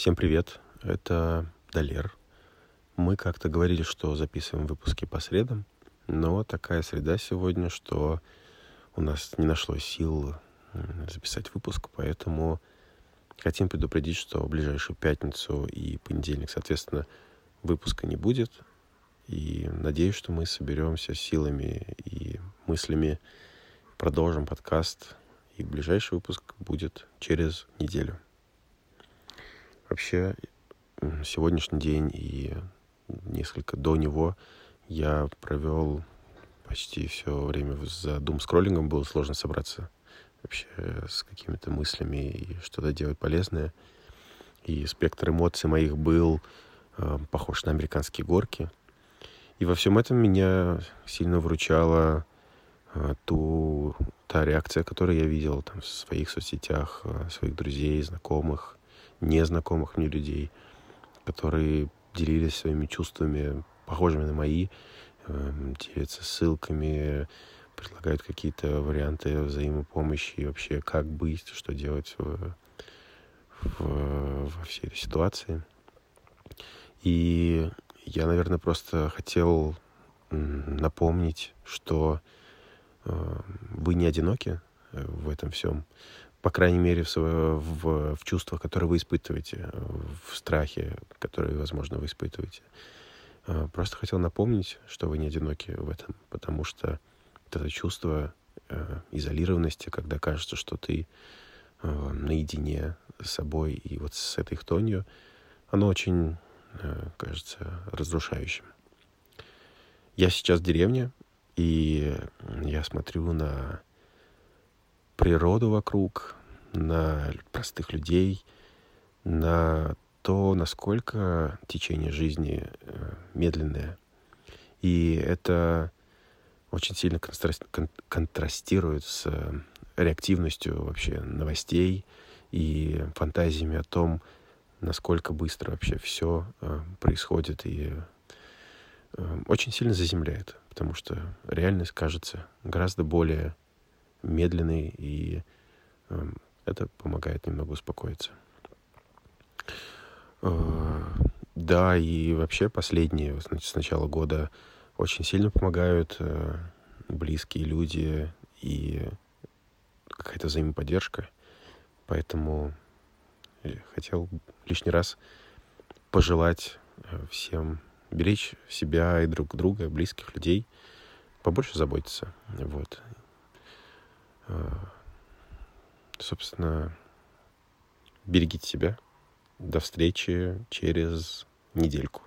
Всем привет, это Далер. Мы как-то говорили, что записываем выпуски по средам, но такая среда сегодня, что у нас не нашлось сил записать выпуск, поэтому хотим предупредить, что в ближайшую пятницу и понедельник, соответственно, выпуска не будет. И надеюсь, что мы соберемся силами и мыслями, продолжим подкаст, и ближайший выпуск будет через неделю. Вообще, сегодняшний день и несколько до него я провел почти все время за дум скроллингом. Было сложно собраться вообще с какими-то мыслями и что-то делать полезное. И спектр эмоций моих был э, похож на американские горки. И во всем этом меня сильно выручала э, ту, та реакция, которую я видел там, в своих соцсетях, э, своих друзей, знакомых, незнакомых мне людей, которые делились своими чувствами, похожими на мои, эм, делятся ссылками, предлагают какие-то варианты взаимопомощи и вообще как быть, что делать в, в, во всей этой ситуации. И я, наверное, просто хотел напомнить, что э, вы не одиноки э, в этом всем по крайней мере, в, в, в чувствах, которые вы испытываете, в страхе, который, возможно, вы испытываете. А, просто хотел напомнить, что вы не одиноки в этом, потому что это чувство э, изолированности, когда кажется, что ты э, наедине с собой и вот с этой хтонью, оно очень, э, кажется, разрушающим. Я сейчас в деревне, и я смотрю на природу вокруг, на простых людей, на то, насколько течение жизни э, медленное. И это очень сильно контрастирует с реактивностью вообще новостей и фантазиями о том, насколько быстро вообще все э, происходит и э, очень сильно заземляет, потому что реальность кажется гораздо более медленный, и э, это помогает немного успокоиться. Э, да, и вообще последние, с начала года очень сильно помогают э, близкие люди и какая-то взаимоподдержка. Поэтому хотел лишний раз пожелать э, всем беречь себя и друг друга, близких людей, побольше заботиться. Вот. Э, собственно, берегите себя. До встречи через недельку.